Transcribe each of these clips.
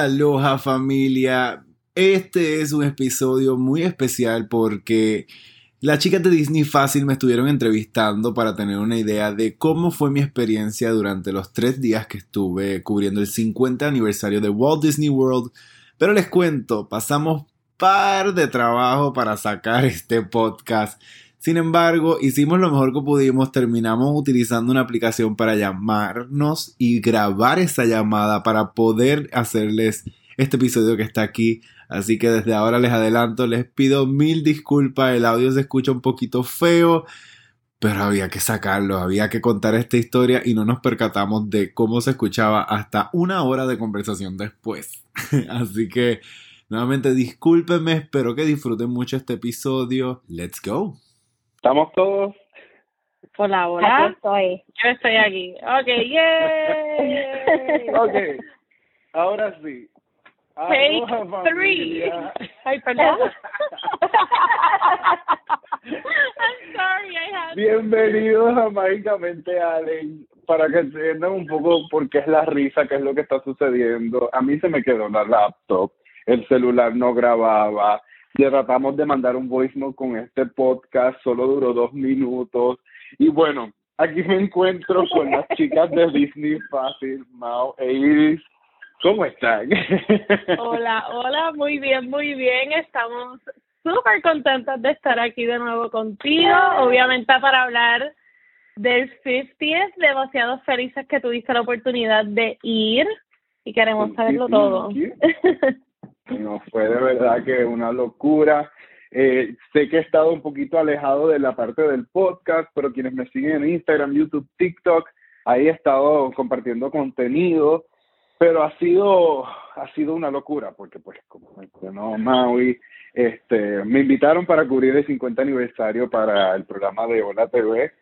Aloha familia. Este es un episodio muy especial porque las chicas de Disney Fácil me estuvieron entrevistando para tener una idea de cómo fue mi experiencia durante los tres días que estuve cubriendo el 50 aniversario de Walt Disney World. Pero les cuento, pasamos par de trabajo para sacar este podcast. Sin embargo, hicimos lo mejor que pudimos, terminamos utilizando una aplicación para llamarnos y grabar esa llamada para poder hacerles este episodio que está aquí. Así que desde ahora les adelanto, les pido mil disculpas, el audio se escucha un poquito feo, pero había que sacarlo, había que contar esta historia y no nos percatamos de cómo se escuchaba hasta una hora de conversación después. Así que nuevamente discúlpenme, espero que disfruten mucho este episodio. Let's go. ¿Estamos todos? Hola, hola. Aquí estoy. Yo estoy aquí. Ok, yay. ok, ahora sí. Take Aloha, three. familia. Ay, perdón. I'm sorry, I had Bienvenidos a Mágicamente Allen. Para que entiendan un poco por qué es la risa, qué es lo que está sucediendo. A mí se me quedó la laptop, el celular no grababa. Le tratamos de mandar un voice note con este podcast, solo duró dos minutos. Y bueno, aquí me encuentro con las chicas de Disney Fácil, Mao e Iris. ¿Cómo están? Hola, hola, muy bien, muy bien. Estamos súper contentas de estar aquí de nuevo contigo. Obviamente para hablar del 50th, demasiado felices que tuviste la oportunidad de ir y queremos saberlo todo. No, fue de verdad que una locura. Eh, sé que he estado un poquito alejado de la parte del podcast, pero quienes me siguen en Instagram, YouTube, TikTok, ahí he estado compartiendo contenido, pero ha sido ha sido una locura porque pues como mencionó Maui, este me invitaron para cubrir el 50 aniversario para el programa de Hola TV.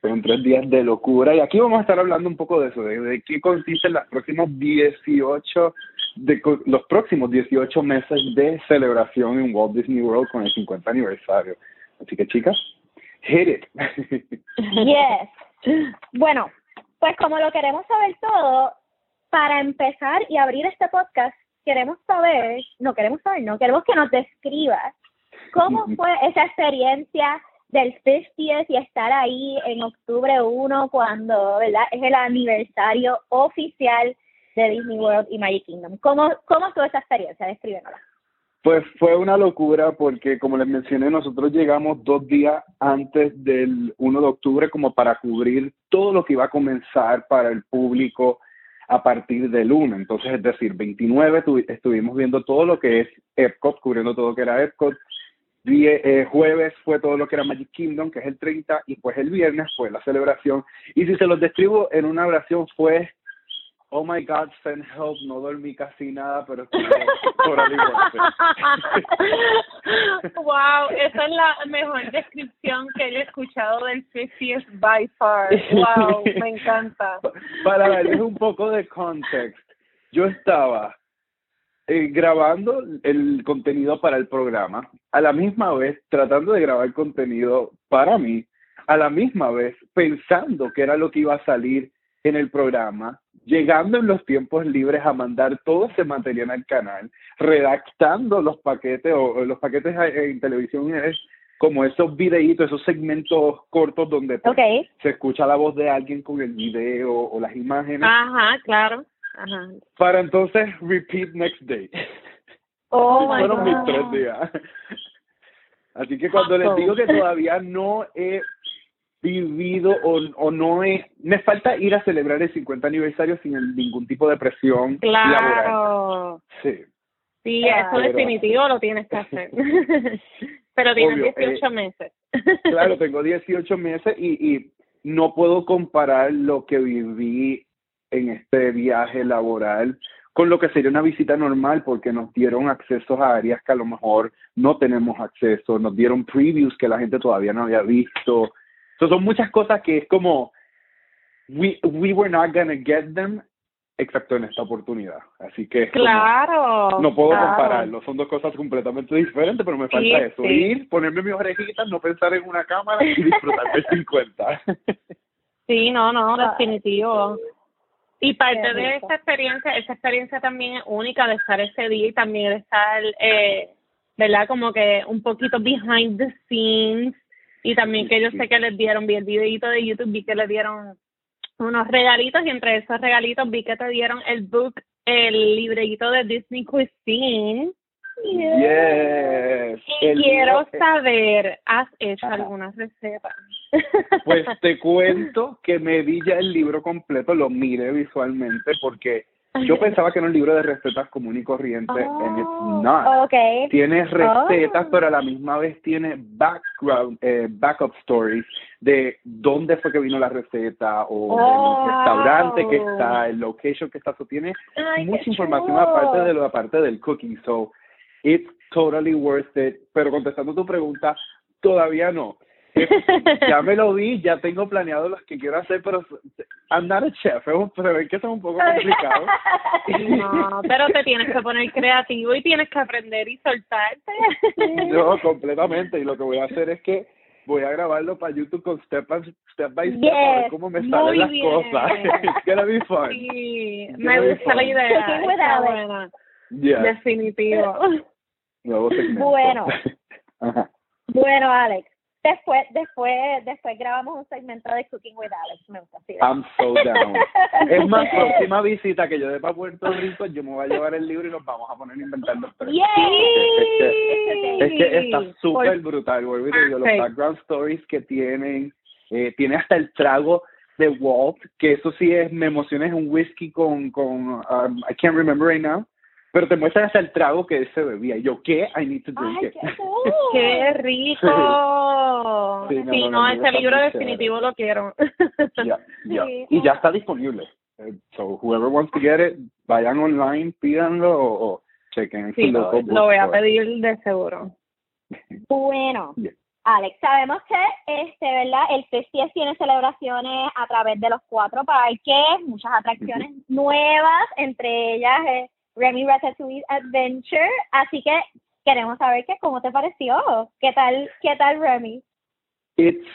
Fueron tres días de locura y aquí vamos a estar hablando un poco de eso, de, de qué consisten los próximos 18 de los próximos 18 meses de celebración en Walt Disney World con el 50 aniversario. Así que chicas, hit it. Yes. Bueno, pues como lo queremos saber todo, para empezar y abrir este podcast, queremos saber, no queremos saber, no, queremos que nos describas cómo fue esa experiencia del 50th y estar ahí en octubre 1 cuando, ¿verdad? Es el aniversario oficial de Disney World y Magic Kingdom. ¿Cómo, cómo fue esa experiencia? Descríbenosla. Pues fue una locura porque, como les mencioné, nosotros llegamos dos días antes del 1 de octubre como para cubrir todo lo que iba a comenzar para el público a partir del 1. Entonces, es decir, 29 tuvi- estuvimos viendo todo lo que es Epcot, cubriendo todo lo que era Epcot. Die- eh, jueves fue todo lo que era Magic Kingdom, que es el 30, y pues el viernes fue la celebración. Y si se los describo en una oración fue Oh my God, send help. No dormí casi nada, pero por wow, esa es la mejor descripción que he escuchado del 50th by far. Wow, me encanta. Para darles un poco de context, yo estaba eh, grabando el contenido para el programa, a la misma vez tratando de grabar contenido para mí, a la misma vez pensando que era lo que iba a salir en el programa, llegando en los tiempos libres a mandar todo ese material al canal, redactando los paquetes o, o los paquetes en televisión es como esos videitos, esos segmentos cortos donde pues, se escucha la voz de alguien con el video o las imágenes, Ajá, claro. Ajá. para entonces repeat next day. Oh, my fueron mis tres días. Así que cuando les digo que todavía no he vivido o, o no he, me falta ir a celebrar el 50 aniversario sin el- ningún tipo de presión laboral. Claro. Sí. Sí, eso Pero- definitivo lo tienes que hacer. Pero tienes Obvio, 18 eh, meses. Claro, tengo 18 meses y, y no puedo comparar lo que viví en este viaje laboral con lo que sería una visita normal porque nos dieron accesos a áreas que a lo mejor no tenemos acceso, nos dieron previews que la gente todavía no había visto. Son muchas cosas que es como we, we were not gonna get them excepto en esta oportunidad. Así que como- no puedo claro. compararlo, son dos cosas completamente diferentes, pero me falta Sí, eso, sí. ir, ponerme mis orejitas, no pensar en una cámara y disfrutar del 50. Sí, no, no, definitivo. Y parte de esa experiencia, esa experiencia también es única de estar ese día y también de estar, eh, ¿verdad? Como que un poquito behind the scenes y también que yo sé que les dieron, vi el videito de YouTube, vi que les dieron unos regalitos y entre esos regalitos vi que te dieron el book, el librito de Disney Cuisine. Yes. Y El quiero libro- saber, ¿has hecho Ajá. alguna receta? Pues te cuento que me vi ya el libro completo, lo miré visualmente porque yo pensaba que era un libro de recetas común y corriente, and it's not. Okay. Tiene recetas, Oh. pero a la misma vez tiene background, eh, backup stories de dónde fue que vino la receta o Oh. el restaurante que está, el location que está. So, tiene Ay, mucha información chulo. aparte de lo aparte del cooking. So, it's totally worth it. Pero contestando tu pregunta, todavía no. Eh, ya me lo vi, ya tengo planeado los que quiero hacer, pero I'm not a chef, es un, pero es que es un poco complicado. No, pero te tienes que poner creativo y tienes que aprender y soltarte. No, completamente. Y lo que voy a hacer es que voy a grabarlo para YouTube con step by step, by step a ver cómo me salen las bien. cosas. It's gonna be fun. Sí, It's me gusta la idea. Está buena. Definitivo. Nuevo segmento. Bueno. Ajá. Bueno, Alex, después, después, después grabamos un segmento de Cooking with Alex. Me gusta así. I'm so down. Es más, próxima visita que yo dé para Puerto Rico, yo me voy a llevar el libro y nos vamos a poner a inventar los tres. Yay. Es que está súper brutal, vuelvo y te digo, los background stories que tienen, eh, tiene hasta el trago de Walt, que eso sí es, me emociona, es un whisky con, con um, I can't remember right now, pero te muestran hasta el trago que se bebía. Y yo, ¿qué? I need to drink Ay, it. qué cool. ¡Qué rico! Sí, Sí, no, no, no, ese libro definitivo lo quiero. Ya, ya. Sí. Y ya está disponible. Eh, So, whoever wants to get it, vayan online, pídanlo o, o chequen en Sí, lo, lo voy a pedir de seguro. Bueno, Bien. Alex, sabemos que, este, ¿verdad? El FESTIES tiene celebraciones a través de los cuatro parques, muchas atracciones nuevas, entre ellas eh, Remy Ratatouille Adventure, así que queremos saber que cómo te pareció, qué tal, qué tal Remy. It's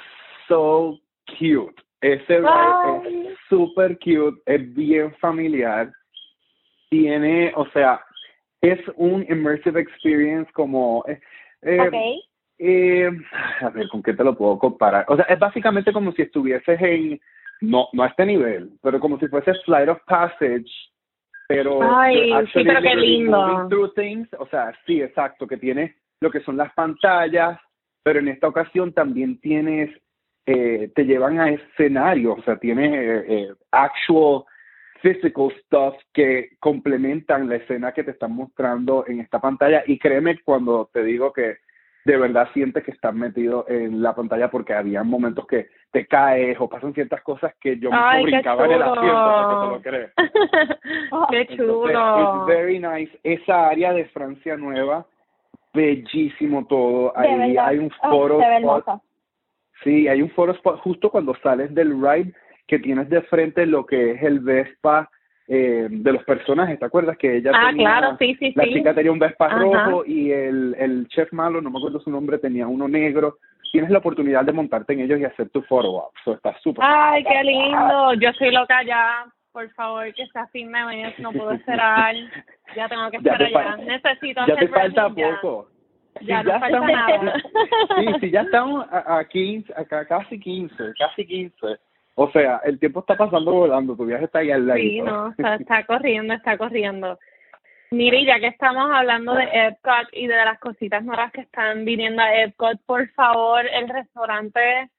so cute. Ese ride Ay. es super cute, es bien familiar. Tiene, o sea, es un immersive experience como... eh, eh, Okay. eh, a ver, ¿con qué te lo puedo comparar? O sea, es básicamente como si estuvieses en... No, no a este nivel, pero como si fuese Flight of Passage, pero... Ay, sí, pero qué lindo. through things. O sea, sí, exacto, que tiene lo que son las pantallas, pero en esta ocasión también tienes, eh, te llevan a escenarios, o sea, tienes eh, eh, actual physical stuff que complementan la escena que te están mostrando en esta pantalla y créeme cuando te digo que de verdad sientes que estás metido en la pantalla porque había momentos que te caes o pasan ciertas cosas que yo Ay, qué brincaba en el asiento te lo crees. qué Entonces, chulo. it's very nice. Esa área de Francia Nueva, bellísimo todo. De Ahí verdad. hay un Oh, foro ve spot. Sí, hay un foro spot justo cuando sales del ride que tienes de frente lo que es el Vespa eh, de los personajes. ¿Te acuerdas que ella Ah, tenía, claro, sí, sí, la sí. chica tenía un Vespa Ajá. rojo y el, el chef malo, no me acuerdo su nombre, tenía uno negro. Tienes la oportunidad de montarte en ellos y hacer tu photo op. So, está súper. Ay, qué lindo. Yo soy loca ya. Por favor, que sea fin de mes. No puedo esperar. Ya tengo que Ya te allá. fal- Necesito ya hacer te falta ya. poco. Ya Si no falta estamos- nada. Sí, sí, ya estamos a, a 15, a casi 15, casi 15. O sea, el tiempo está pasando volando, tu viaje está ahí al lado. Sí, no, está, está corriendo, está corriendo. Mire, ya que estamos hablando de Epcot y de las cositas nuevas que están viniendo a Epcot, por favor, el restaurante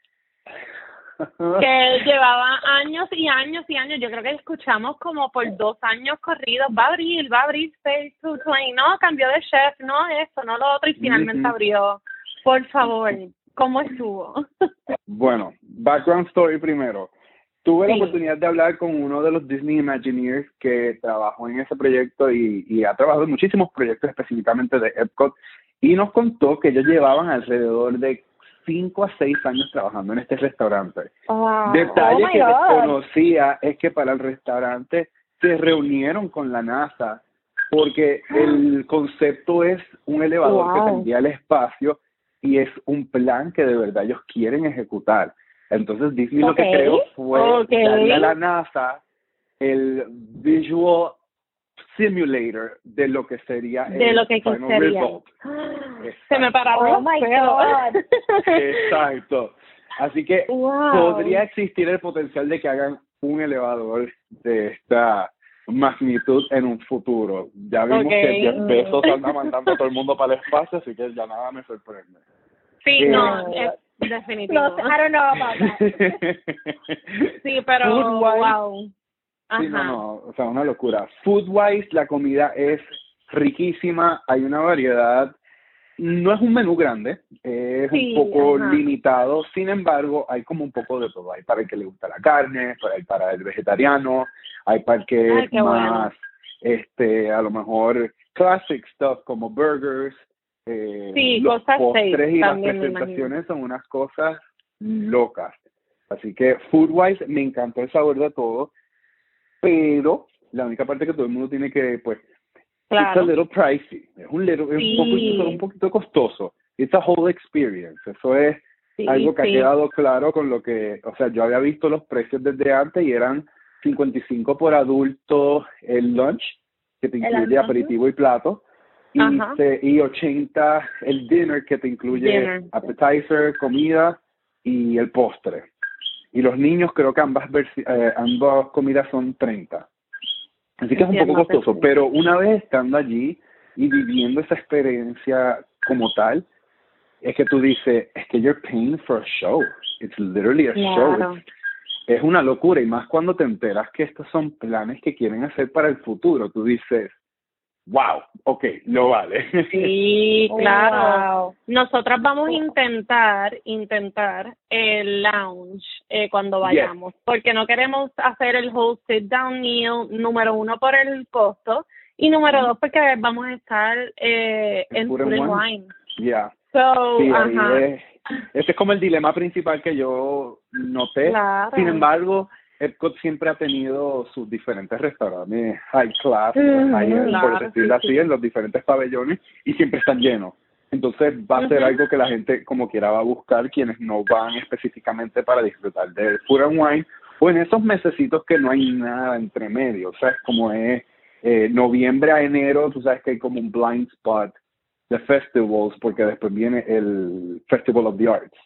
que llevaba años y años y años, yo creo que escuchamos como por dos años corridos, va a abrir, va a abrir Space to Play, no, cambió de chef, no esto, no lo otro, y finalmente abrió. Por favor, ¿cómo estuvo? Bueno, background story primero. Tuve la oportunidad de hablar con uno de los Disney Imagineers que trabajó en ese proyecto y, y ha trabajado en muchísimos proyectos específicamente de Epcot y nos contó que ellos llevaban alrededor de cinco a seis años trabajando en este restaurante. Wow. Detalle Oh que desconocía es que para el restaurante se reunieron con la NASA porque el concepto es un elevador que tendría el espacio y es un plan que de verdad ellos quieren ejecutar. Entonces Disney lo que creó fue Ok. darle a la NASA el visual simulator de lo que sería de el lo que final sería. result. Se me pararon Oh my. God. Exacto. Así que Wow. podría existir el potencial de que hagan un elevador de esta magnitud en un futuro. Ya vimos que Jeff Bezos anda mandando a todo el mundo para el espacio, así que ya nada me sorprende. Sí, Eh, no, es definitivo. No, sé, I don't know about that. Sí, pero Food-wise, wow. Ajá. Sí, no, no, o sea, una locura. Food-wise, la comida es riquísima, hay una variedad. No es un menú grande, es Sí, un poco ajá. limitado, sin embargo, hay como un poco de todo. Hay para el que le gusta la carne, para el, para el vegetariano, hay para el que Ay, es bueno. más, este, a lo mejor, classic stuff como burgers. Eh, Sí, los cosas postres safe y las presentaciones son unas cosas locas. Así que food-wise me encantó el sabor de todo pero la única parte que todo el mundo tiene que, pues, it's a Claro. little pricey, es un, little, es Sí. un, poquito, un poquito costoso. It's a whole experience. Eso es Sí, algo que sí. ha quedado claro con lo que, o sea, yo había visto los precios desde antes y eran 55 por adulto el lunch, que te incluye aperitivo y plato, y, se- y 80 el dinner, que te incluye Dinner. appetizer, comida y el postre. Y los niños creo que ambas versi- eh, ambas comidas son 30. Así que es un poco costoso, pero una vez estando allí y viviendo esa experiencia como tal, es que tú dices, es que you're paying for a show. It's literally a show. It's- es una locura y más cuando te enteras que estos son planes que quieren hacer para el futuro. Tú dices, wow, ok, lo vale. Sí, claro. Wow. Nosotras vamos a intentar, intentar el lounge eh, cuando Yes. vayamos, porque no queremos hacer el whole sit down meal, número uno por el costo, y número dos porque vamos a estar eh, En Food and Wine. Ya. So, Sí, ajá. es- ese es como el dilema principal que yo noté. Claro. Sin embargo, Epcot siempre ha tenido sus diferentes restaurantes high class, Mm, high end, claro, por decirlo sí, así, en los diferentes pabellones y siempre están llenos. Entonces va a ser algo que la gente como quiera va a buscar quienes no van específicamente para disfrutar del food and wine o en esos mesecitos que no hay nada entre medio, o sea, es como es eh, noviembre a enero, tú sabes que hay como un blind spot de festivals porque después viene el Festival of the Arts.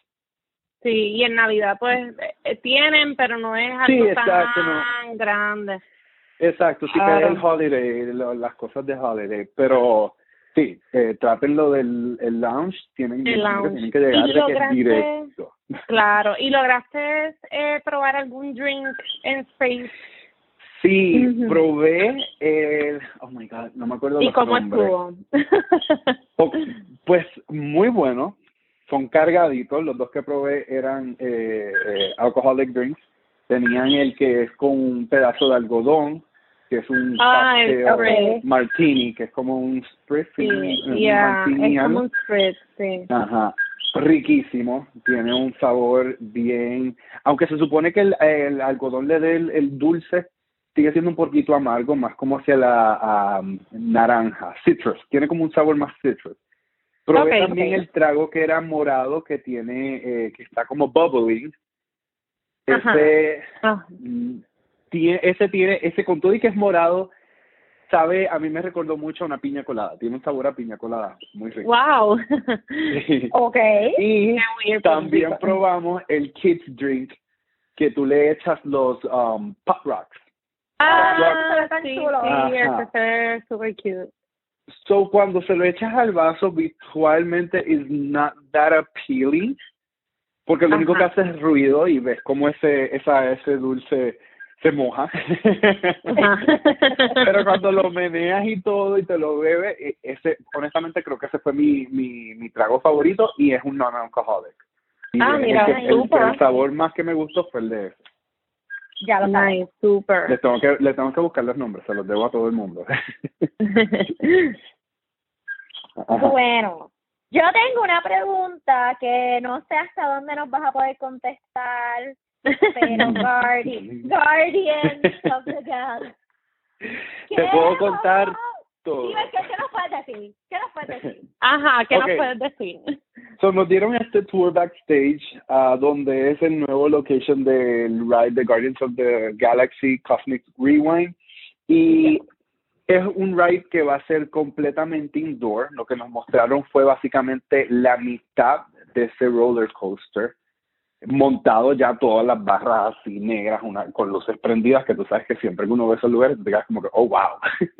Sí, y en Navidad pues eh, tienen, pero no es algo Sí, exacto, tan no. grande. Exacto, sí que Claro. es el holiday, lo- las cosas de holiday, pero sí, eh, trátenlo del el lounge, tienen, El lounge. tienen que llegar ¿Y de que directo. Claro, ¿y lograste eh, probar algún drink en Space? Sí, probé el, oh my god, no me acuerdo ¿Y los cómo nombres. estuvo? Po- Pues muy bueno, son cargaditos, los dos que probé eran eh, eh, alcoholic drinks, tenían el que es con un pedazo de algodón, que es un Ah, martini, que es como un spritz, sí, un martini es como un spritz, sí. Ajá, riquísimo, tiene un sabor bien, aunque se supone que el, el algodón le dé el, el dulce, sigue siendo un poquito amargo, más como hacia la naranja, citrus, tiene como un sabor más citrus. Probé también el trago que era morado, que tiene, eh, que está como bubbling. Ese, Ah, mm, tiene, ese tiene, ese con todo y que es morado, sabe, a mí me recordó mucho a una piña colada, tiene un sabor a piña colada, muy rico. wow. Ok. Y también probamos el kids drink que tú le echas los um, pop rocks. ah, sí, chulo. sí, super cute. So cuando se lo echas al vaso visualmente is not that appealing porque lo único que hace es ruido y ves cómo ese esa ese dulce se moja. Pero cuando lo meneas y todo y te lo bebes, e- ese honestamente creo que ese fue mi mi mi trago favorito y es un non-alcoholic. Y Ah, el mira, el- súper. el sabor más que me gustó fue el de ese. Ya lo sabes. Nice, super. Les tengo que, les tengo que buscar los nombres, se los debo a todo el mundo. Bueno, yo tengo una pregunta que no sé hasta dónde nos vas a poder contestar, pero Guardian, Guardian of the Galaxy. Te puedo contar todo. Dime, ¿qué, ¿qué nos puedes decir? ¿Qué nos puedes decir? Ajá, ¿qué Ok. nos puedes decir? So nos dieron este tour backstage, uh, donde es el nuevo location del ride de Guardians of the Galaxy Cosmic Rewind. Y es un ride que va a ser completamente indoor. Lo que nos mostraron fue básicamente la mitad de ese roller coaster montado ya todas las barras así negras una, con luces prendidas que tú sabes que siempre que uno ve esos lugares te quedas como que oh wow.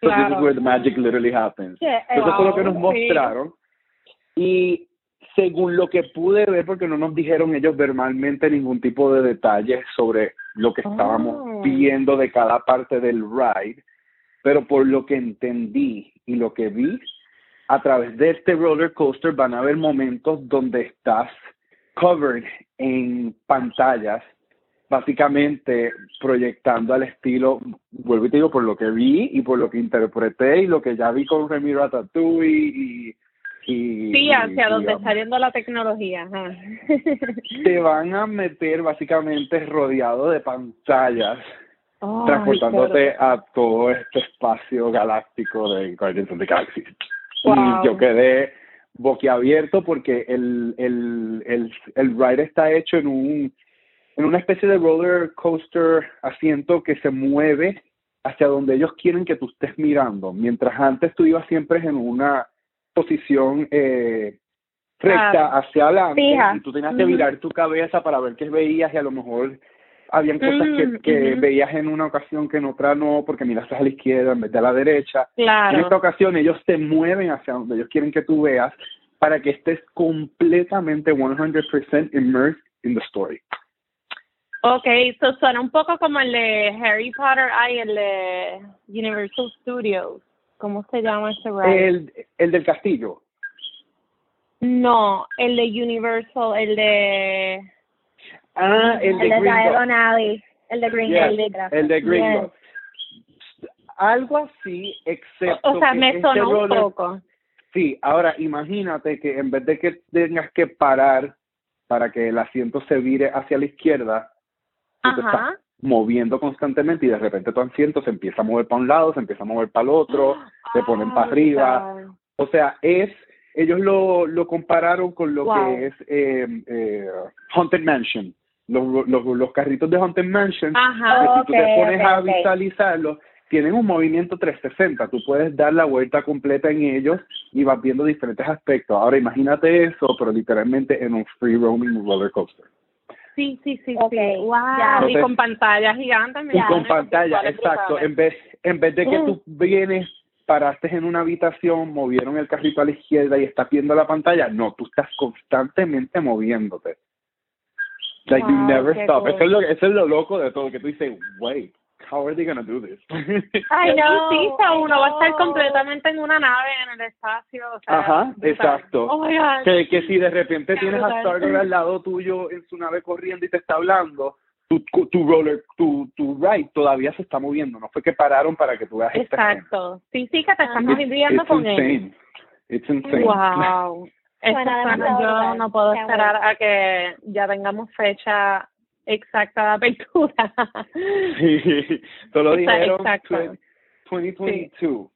So this is where the magic literally happens. Eso fue lo que nos mostraron. Y según lo que pude ver porque no nos dijeron ellos verbalmente ningún tipo de detalles sobre lo que estábamos Oh. viendo de cada parte del ride pero por lo que entendí y lo que vi a través de este roller coaster van a haber momentos donde estás covered en pantallas, básicamente proyectando al estilo, vuelvo y te digo, por lo que vi y por lo que interpreté y lo que ya vi con Remy Ratatouille y... y Sí, hacia y, donde está yendo la tecnología. ajá. te van a meter básicamente rodeado de pantallas transportándote a todo este espacio galáctico de Guardians of the Galaxy. Wow. Y yo quedé boquiabierto porque el, el, el, el ride está hecho en un en una especie de roller coaster asiento que se mueve hacia donde ellos quieren que tú estés mirando, mientras antes tú ibas siempre en una posición eh, recta Claro. hacia adelante Fija. y tú tenías que Ujú. virar tu cabeza para ver qué veías y a lo mejor habían cosas que, Mm, que veías en una ocasión que en otra no, porque miraste a la izquierda en vez de a la derecha. En esta ocasión ellos te mueven hacia donde ellos quieren que tú veas para que estés completamente 100% immersed in the story. Ok, eso suena un poco como el de Harry Potter, ay, el de Universal Studios. ¿Cómo se llama ese ride? El, el del castillo. No, el de Universal, el de... Ah, el de el de Green Alley, el de Green Yes, Alley. el de Yes. Gringotts. Algo así, excepto O sea, que me este sonó un roller- poco. Sí, ahora imagínate que en vez de que tengas que parar para que el asiento se vire hacia la izquierda, tú te estás Ajá. Moviendo constantemente y de repente tu asiento se empieza a mover para un lado, se empieza a mover para el otro, se ponen para Ah, arriba. O sea, es, ellos lo, lo compararon con lo Wow. que es eh, eh, Haunted Mansion. Los, los, los carritos de Haunted Mansion, Ajá. que si tú te pones a ok. visualizarlos, tienen un movimiento 360. Tú puedes dar la vuelta completa en ellos y vas viendo diferentes aspectos. Ahora imagínate eso, pero literalmente en un free roaming roller coaster. Sí, sí, sí, Ok, sí. Wow. ya. y con pantalla gigante. Y con pantalla, exacto. En vez, en vez de que Mm. tú vienes, paraste en una habitación, movieron el carrito a la izquierda y estás viendo la pantalla, no, tú estás constantemente moviéndote. Like you never stop. cool. Eso es, lo, eso es lo loco de todo, que tú dices, wait, how are they gonna do this? Ay, no. Ay, uno va a estar completamente en una nave en el espacio. O sea, Ajá, exacto. Oh my God. que, que si de repente Qué tienes a. Star-Lord al lado tuyo en su nave corriendo y te está hablando, tu, tu roller, tu, tu ride todavía se está moviendo. No fue que pararon para que tú veas esta. Exacto. Sí, sí, que te estás moviendo con él. insane. It's insane. Wow. Eso Suena suena- yo no puedo Qué esperar a que ya tengamos fecha exacta de apertura. Sí, solo dijeron exacto. 2022.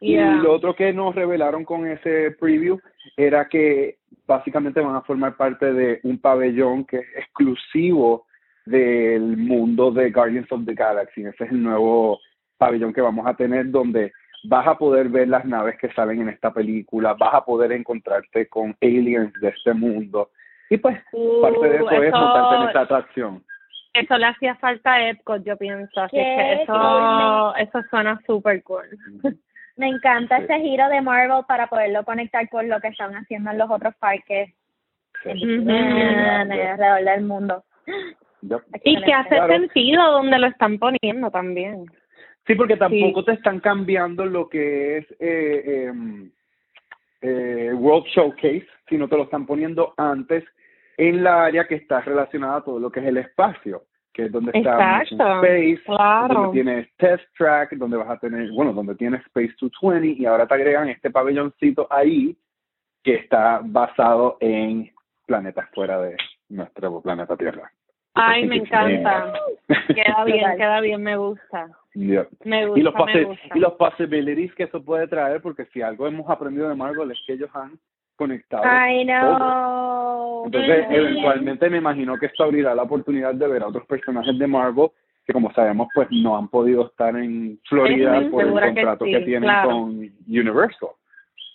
Yeah. Y lo otro que nos revelaron con ese preview era que básicamente van a formar parte de un pabellón que es exclusivo del mundo de Guardians of the Galaxy. Ese es el nuevo pabellón que vamos a tener donde vas a poder ver las naves que salen en esta película, vas a poder encontrarte con aliens de este mundo. Y pues parte de Uh, eso, es eso- montarte en esa atracción. Eso le hacía falta a Epcot, yo pienso. Así que eso, cool. eso suena súper cool. Me encanta Sí. ese giro de Marvel para poderlo conectar con lo que están haciendo en los otros parques Sí. Eh, de alrededor del mundo. Yep. Y que hace Claro. sentido donde lo están poniendo también. Sí, porque tampoco Sí. te están cambiando lo que es eh, em, eh, World Showcase, sino te lo están poniendo antes en la área que está relacionada a todo lo que es el espacio, que es donde está Exacto, Space, claro. donde tienes Test Track, donde vas a tener, bueno, donde tienes Space 220 y ahora te agregan este pabelloncito ahí que está basado en planetas fuera de nuestro planeta Tierra. Ay, me insane. encanta. Queda bien, queda bien, me gusta. Me gusta, y los, me gusta. y los possibilities que eso puede traer, porque si algo hemos aprendido de Marvel es que ellos han conectados. I know. Entonces, eventualmente me imagino que esto abrirá la oportunidad de ver a otros personajes de Marvel que, como sabemos, pues no han podido estar en Florida por el que contrato sí, que tienen claro. con Universal.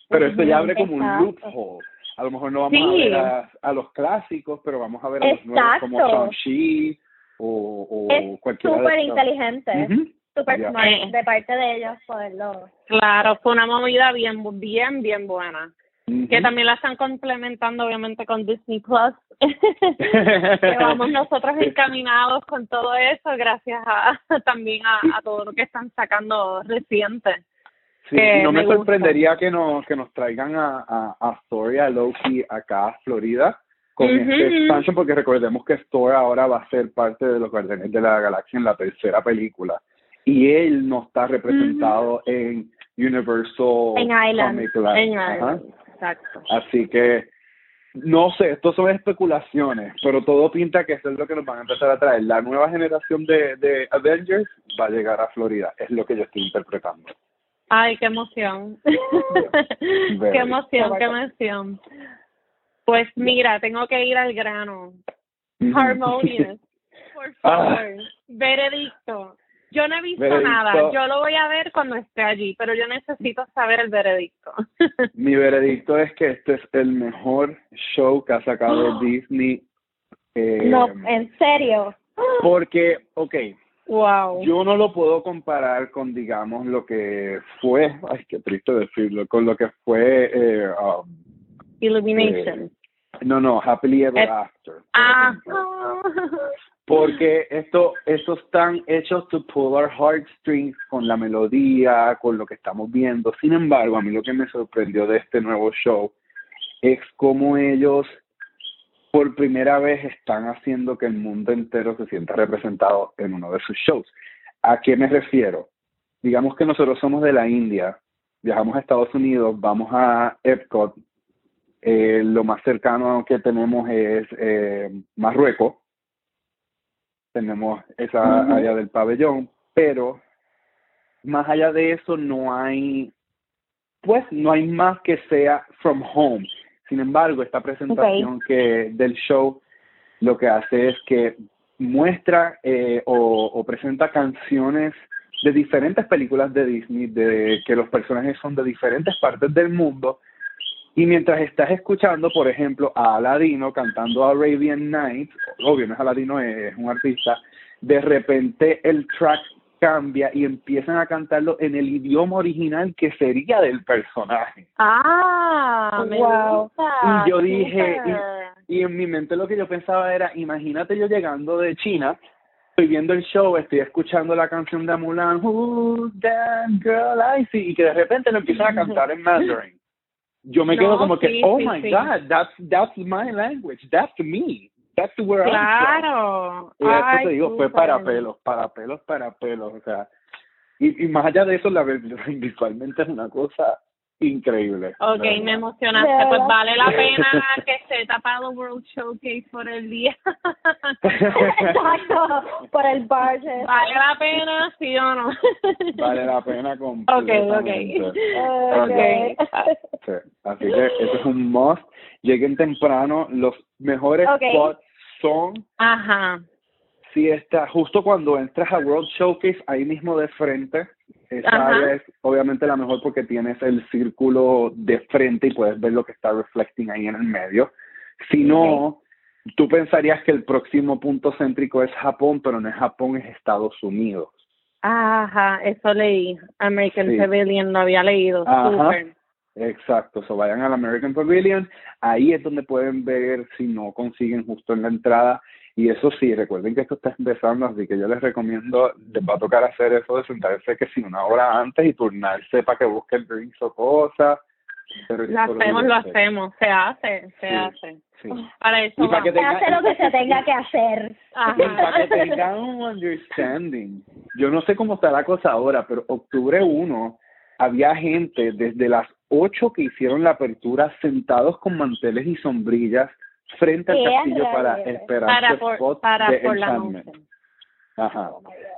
Pero esto ya abre como un Exacto. loophole. A lo mejor no vamos a ver a, a los clásicos, pero vamos a ver a los nuevos como. Shang-Chi o, o Es de súper inteligente, Ujú. súper smart de parte de ellos poderlo. Claro, fue una movida bien, bien, bien buena. Que también la están complementando obviamente con Disney Plus. que vamos nosotros encaminados con todo eso gracias a también a, a todo lo que están sacando reciente. Sí, no me, sorprendería que nos, que nos traigan a, a, a Thor y a Loki acá a Florida con Ujú, este expansion, porque recordemos que Thor ahora va a ser parte de los Guardianes de la Galaxia en la tercera película. Y él no está representado en Universal En Island. Comic Land. En Ajá. Exacto. Así que, no sé, esto son especulaciones, pero todo pinta que eso es lo que nos van a empezar a traer. La nueva generación de, de Avengers va a llegar a Florida, es lo que yo estoy interpretando. Ay, qué emoción. Qué emoción, qué emoción. Pues mira, tengo que ir al grano. Harmonious. Por Ah. favor. Veredicto. Yo no he visto Veredicto. nada. Yo lo voy a ver cuando esté allí, pero yo necesito saber el veredicto. Mi veredicto es que este es el mejor show que ha sacado Disney. Eh, No, en serio. Porque, ok, wow. yo no lo puedo comparar con, digamos, lo que fue, ay, qué triste decirlo, con lo que fue, eh, um, Illumination. no, no, Happily Ever Eh, After. ah. Porque esto, estos están hechos to pull our heartstrings con la melodía, con lo que estamos viendo. Sin embargo, a mí lo que me sorprendió de este nuevo show es cómo ellos por primera vez están haciendo que el mundo entero se sienta representado en uno de sus shows. ¿A qué me refiero? Digamos que nosotros somos de la India, viajamos a Estados Unidos, vamos a Epcot, eh, lo más cercano que tenemos es eh, Marruecos, tenemos esa área del pabellón, pero más allá de eso no hay, pues no hay más que sea from home. Sin embargo, esta presentación que del show lo que hace es que muestra eh, o, o presenta canciones de diferentes películas de Disney, de que los personajes son de diferentes partes del mundo. Y mientras estás escuchando, por ejemplo, a Aladino cantando Arabian Nights, obvio, no es Aladino, es un artista, de repente el track cambia y empiezan a cantarlo en el idioma original que sería del personaje. Ah, me Wow. gusta. Y yo dije. Y en mi mente lo que yo pensaba era, imagínate yo llegando de China, estoy viendo el show, estoy escuchando la canción de Mulan, Who's that girl I see, y que de repente lo empiezan a cantar en Mandarin. Yo me quedo No, como que, oh sí, my sí. God, that's, that's my language, that's me, that's where I'm from. Claro. Y te digo, fue para pelos, para pelos, para pelos, o sea, y, y más allá de eso, la visualmente es una cosa increíble. Ok, me emocionaste. Pues vale la pena que esté tapado World Showcase por el día. Exacto, por el budget. ¿Vale la pena, sí o no? Vale la pena Ok, completamente. ok. Okay. Sí, Así que eso es un must. Lleguen temprano. Los mejores Ok. spots son Ajá. si está justo cuando entras a World Showcase, ahí mismo de frente. Esa Ajá. área es obviamente la mejor porque tienes el círculo de frente y puedes ver lo que está reflecting ahí en el medio. Si no, tú pensarías que el próximo punto céntrico es Japón, pero no es Japón, es Estados Unidos. Ajá, eso leí. American Sí. Pavilion lo había leído. Ajá. Exacto, so vayan al American Pavilion, ahí es donde pueden ver si no consiguen justo en la entrada. Y eso sí, recuerden que esto está empezando, así que yo les recomiendo, les va a tocar hacer eso de sentarse que si una hora antes y turnarse para que busquen drinks o cosas. Pero Lo hacemos, lo hacemos. Se hace, se Sí. hace. Sí. Para eso Y para que. Se hace lo que se tenga que hacer. Y para que Ajá. tengan un understanding. Yo no sé cómo está la cosa ahora, pero octubre 1 había gente desde las 8 que hicieron la apertura sentados con manteles y sombrillas frente al ¡Qué castillo para esperar Para su por, spot para de por la. Ajá.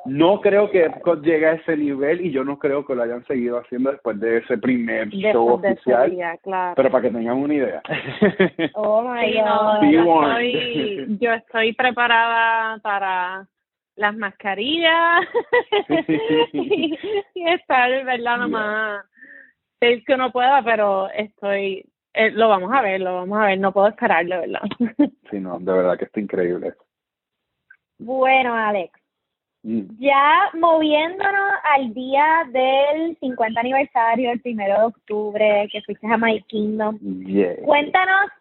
No creo que Epcot llegue a ese nivel y yo no creo que lo hayan seguido haciendo después de ese primer show Después oficial. día, claro. Pero para que tengan una idea. Oh my no, God. Yo, estoy, yo estoy preparada para las mascarillas y, y estar, ¿verdad? Nomás es que uno pueda, pero estoy, eh, lo vamos a ver, lo vamos a ver, no puedo esperarlo, ¿verdad? sí, no, de verdad que está increíble. Bueno, Alex, Mm. ya moviéndonos al día del 50 aniversario, el primero de octubre, que fuiste a My Kingdom, Yeah. cuéntanos,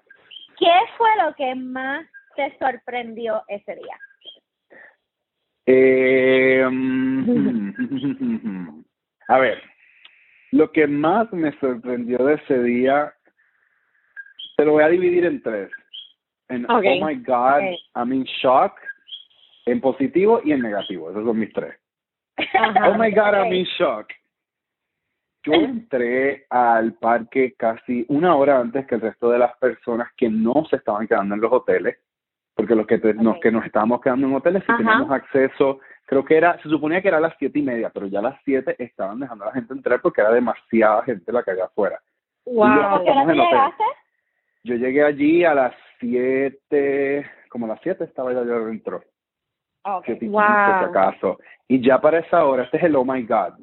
¿qué fue lo que más te sorprendió ese día? Eh, mm, a ver, lo que más me sorprendió de ese día, te lo voy a dividir en tres. En. Oh my God. I'm in shock, en positivo y en negativo. Esos son mis tres. Ajá. Oh my God. I'm in shock. Yo entré al parque casi una hora antes que el resto de las personas que no se estaban quedando en los hoteles, porque los que, te- los Ok. que nos estábamos quedando en hoteles sí Ajá. teníamos acceso, creo que era, se suponía que era a las siete y media, pero ya a las siete estaban dejando a la gente entrar porque era demasiada gente la que había afuera. Wow. ¿A qué hora llegaste? Yo llegué allí a las siete, como a las siete estaba ya yo dentro. Ok. siete y Wow. si acaso. Y ya para esa hora, este es el oh my god,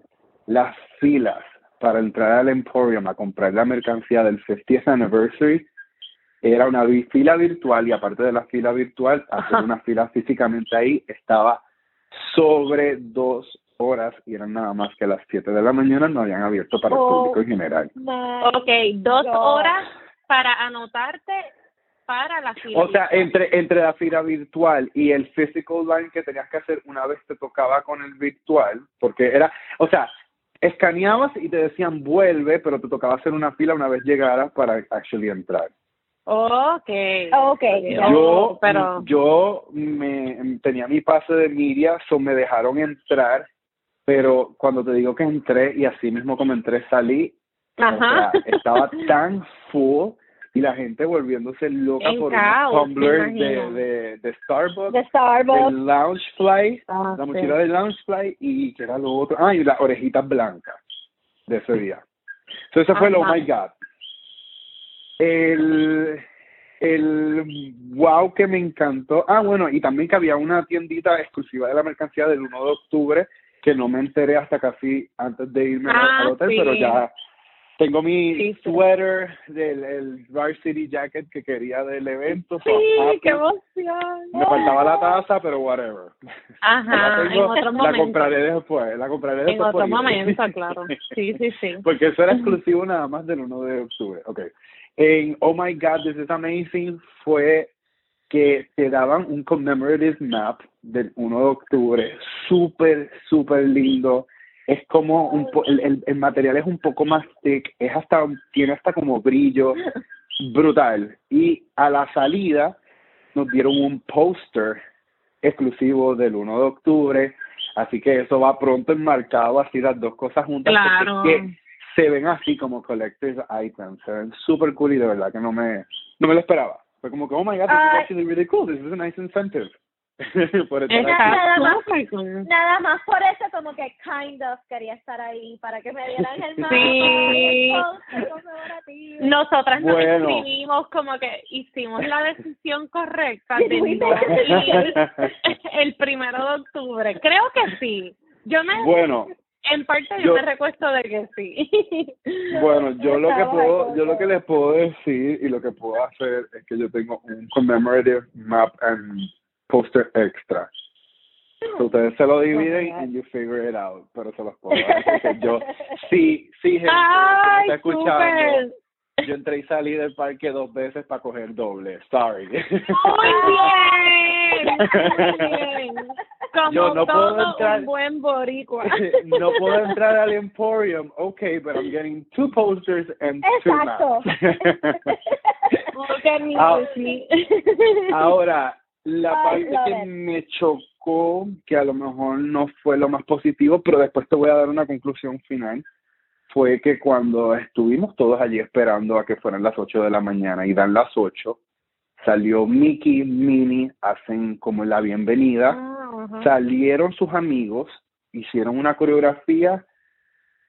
las filas para entrar al Emporium a comprar la mercancía del 50th anniversary era una fila virtual y aparte de la fila virtual, hacer una fila físicamente ahí estaba sobre dos horas y eran nada más que las siete de la mañana, no habían abierto para el Oh. público en general. Ok, dos horas para anotarte para la fila. O sea, entre, entre la fila virtual y el physical line que tenías que hacer una vez te tocaba con el virtual, porque era, o sea, escaneabas y te decían vuelve, pero te tocaba hacer una fila una vez llegaras para actually entrar. Okay. Ok, ya. Yo, Oh, pero- yo me tenía mi pase de media, so me dejaron entrar, pero cuando te digo que entré y así mismo como entré salí, Ajá. o sea, estaba tan full y la gente volviéndose loca En por caos, unos tumblers de, de, de Starbucks, De Starbucks. del Loungefly, Ah, la sí. mochila del Loungefly y que era lo otro, ah, y las orejitas blancas de ese día. Entonces ese fue el Oh. My God. El, el wow que me encantó, ah, bueno, y también que había una tiendita exclusiva de la mercancía del 1 de octubre que no me enteré hasta casi antes de irme al- Ah, al hotel, sí. pero ya tengo mi Sí, sí. sweater del el varsity jacket que quería del evento. Sí, qué emoción. Me faltaba la taza, pero whatever. Ajá, La en tengo, otro la momento. compraré después, la compraré En después. otro por eBay. momento, claro. Sí, sí, sí. Porque eso era exclusivo nada más del 1 de octubre. Ok. En Oh My God, This is Amazing fue que te daban un commemorative map del 1 de octubre. Súper, súper lindo. Es como un po- el, el, el material es un poco más thick, es hasta tiene hasta como brillo brutal. Y a la salida nos dieron un póster exclusivo del 1 de octubre, así que eso va pronto enmarcado así las dos cosas juntas Claro. es que se ven así como collector's items, se ven super cool y de verdad que no me no me lo esperaba. Fue como que, oh my god, this is actually really cool, this is a nice incentive. Por estar Nada más. Nada por eso como que kind of quería estar ahí para que me dieran el mapa, Sí. conmemorativo. Nosotras nos Bueno. escribimos como que hicimos la decisión correcta de el primero de octubre. Creo que sí. Yo me, Bueno, en parte yo, yo- me recuesto de que sí. Bueno, yo lo que puedo, yo lo que les puedo decir y lo que puedo hacer es que yo tengo un commemorative map and poster extra. So, ustedes se lo dividen Oh my God. and you figure it out, pero se los puedo dar yo sí, sí, gente, Ay, está escuchando. Yo entré y salí del parque dos veces para coger doble. Sorry. Muy bien. Muy bien. Como Yo no puedo todo entrar- un buen boricua. no puedo entrar al Emporium, okay, but I'm getting two posters and two Exacto. maps. Me, Ah, Lucy. Ahora, la Ay, parte que me chocó, que a lo mejor no fue lo más positivo, pero después te voy a dar una conclusión final, fue que cuando estuvimos todos allí esperando a que fueran las 8 de la mañana y dan las 8, salió Mickey, Minnie, hacen como la bienvenida Ah. Salieron sus amigos, hicieron una coreografía,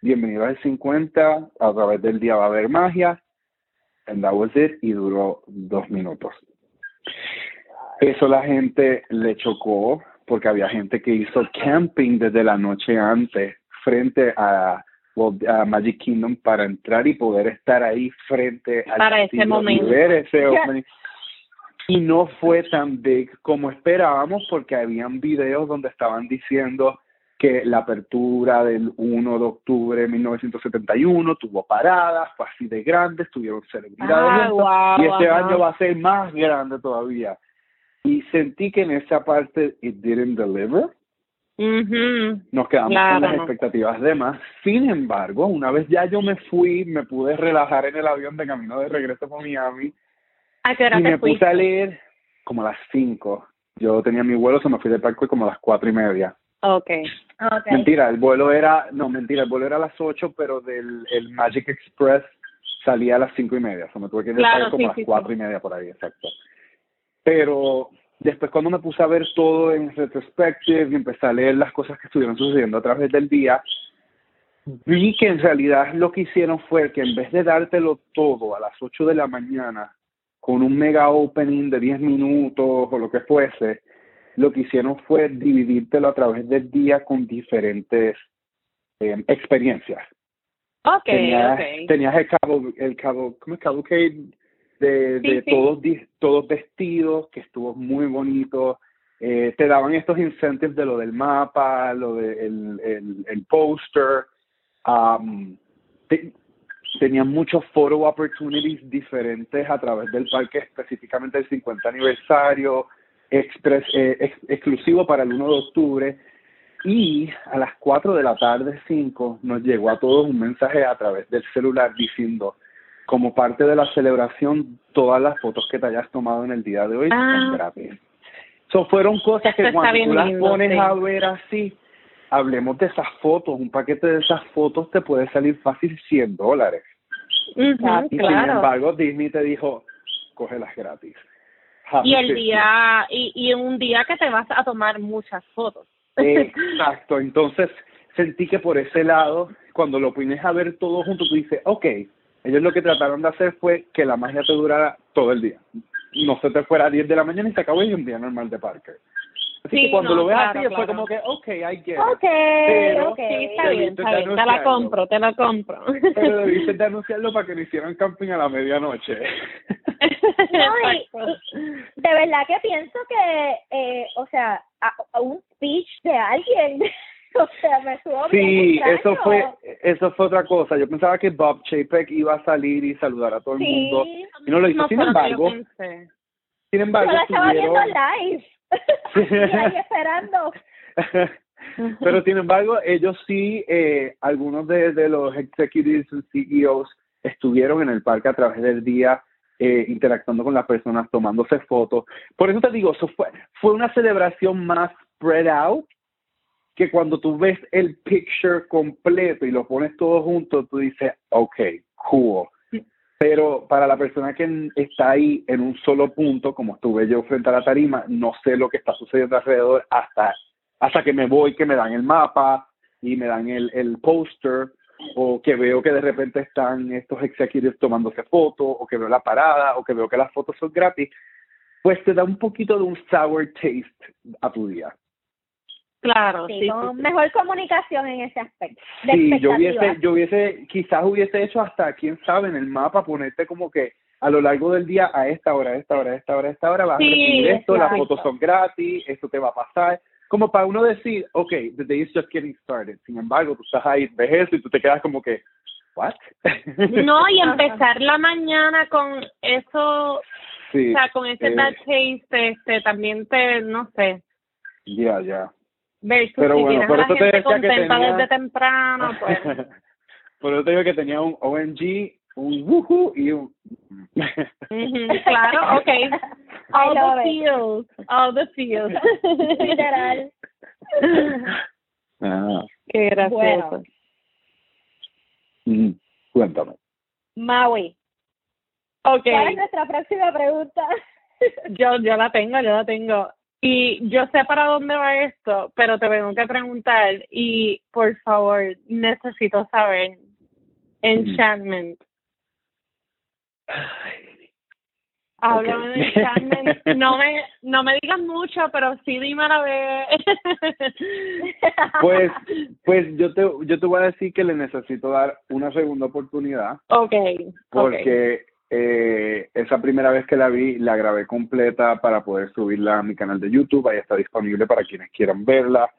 bienvenido al 50, a través del día va a haber magia, and that was it, y duró dos minutos. Eso la gente le chocó, porque había gente que hizo camping desde la noche antes, frente a, Magic Kingdom, para entrar y poder estar ahí frente al Para ese y momento. ver ese opening. Y no fue tan big como esperábamos porque habían videos donde estaban diciendo que la apertura del 1 de octubre de 1971 tuvo paradas, fue así de grande, estuvieron celebridades Ah, y este año va a ser más grande todavía. Y sentí que en esa parte it didn't deliver, nos quedamos Claro, con las expectativas de más. Sin embargo, una vez ya yo me fui, me pude relajar en el avión de camino de regreso a Miami, ¿A qué hora y te me fuiste? puse a leer como a las 5. Yo tenía mi vuelo, se me fui del parque como a las cuatro y media. Okay. Okay. Mentira, el vuelo era, no, mentira, el vuelo era a las 8, pero del el Magic Express salía a las cinco y media. O sea, me tuve que ir Claro, parque como sí, a las sí, cuatro sí. y media por ahí, exacto. Pero después cuando me puse a ver todo en retrospective y empecé a leer las cosas que estuvieron sucediendo a través del día, vi que en realidad lo que hicieron fue que en vez de dártelo todo a las 8 de la mañana con un mega opening de 10 minutos o lo que fuese, lo que hicieron fue dividírtelo a través del día con diferentes eh, experiencias. Okay, tenías, okay. tenías el cabo, el cabo, ¿cómo es cavalcade? De, Sí, de sí. todos todos vestidos, que estuvo muy bonito. Eh, te daban estos incentives de lo del mapa, lo del el, el póster. Um, te- tenían muchos photo opportunities diferentes a través del parque, específicamente el 50 aniversario, eh, ex- exclusivo para el 1 de octubre. Y a las 4 de la tarde, 5, nos llegó a todos un mensaje a través del celular diciendo, como parte de la celebración, todas las fotos que te hayas tomado en el día de hoy Ah. son gratis. So, fueron cosas Esto que cuando tú las pones sí. a ver así, hablemos de esas fotos, un paquete de esas fotos te puede salir fácil 100 dólares. Y sin embargo, Disney te dijo, cógelas gratis. Y el día, y, y un día que te vas a tomar muchas fotos. Exacto, entonces sentí que por ese lado, cuando lo pones a ver todo junto, tú dices, ok, ellos lo que trataron de hacer fue que la magia te durara todo el día. No se te fuera a 10 de la mañana y se acabó y un día normal de Parker. Así Sí, que cuando no, lo ves claro, así, fue claro. como que, ok, I get it. Okay, Pero- okay. Sí, está bien, está bien. Te la compro, te la compro. Pero debiste de anunciarlo para que no hicieran camping a la medianoche. No, y-. De verdad que pienso que, eh, o sea, a, a un speech de alguien, o sea, me Sí, eso fue, eso fue otra cosa. Yo pensaba que Bob Chapek iba a salir y saludar a todo el Sí. mundo. Y no lo hizo. No Sin embargo, sin embargo, Yo estaba viendo live. ahí esperando. Pero sin embargo, ellos sí, eh, algunos de, de los executives y CEOs estuvieron en el parque a través del día eh, interactuando con las personas, tomándose fotos. Por eso te digo, eso fue, fue una celebración más spread out que cuando tú ves el picture completo y lo pones todo junto, tú dices, ok, cool. Pero para la persona que está ahí en un solo punto, como estuve yo frente a la tarima, no sé lo que está sucediendo alrededor hasta, hasta que me voy, que me dan el mapa y me dan el, el póster, o que veo que de repente están estos executives tomándose fotos, o que veo la parada, o que veo que las fotos son gratis, pues te da un poquito de un sour taste a tu día. Claro, Sí, sí, sí, con sí. mejor comunicación en ese aspecto. De Sí, yo hubiese, yo hubiese, quizás hubiese hecho hasta, quién sabe, en el mapa ponerte como que a lo largo del día, a esta hora, a esta hora, a esta hora, a esta hora, vas Sí, a recibir esto, las fotos son gratis, esto te va a pasar. Como para uno decir, ok, the day is just getting started. Sin embargo, tú estás ahí, ves eso y tú te quedas como que, what? No, y empezar la mañana con eso, sí, o sea, con ese eh, bad taste, este, también te, no sé, ya, ya. Versus Pero si bueno, tienes por a la eso te gente decía que contenta tenía- desde temprano, pues. Por eso te digo que tenía un OMG, un woohoo y un... Ujú, claro, okay. I All the feels, all the feels. Literal. Ah, Qué gracioso. Bueno. mm, cuéntame. Maui. Okay, ¿Cuál es nuestra próxima pregunta? yo, yo la tengo, yo la tengo. Y yo sé para dónde va esto, pero te tengo que preguntar y por favor, necesito saber. Enchantment. Háblame de Enchantment. No me, no me digas mucho, pero sí dime a la vez. Pues, pues yo te, yo te voy a decir que le necesito dar una segunda oportunidad. Okay. Porque eh, esa primera vez que la vi, la grabé completa para poder subirla a mi canal de YouTube. Ahí está disponible para quienes quieran verla.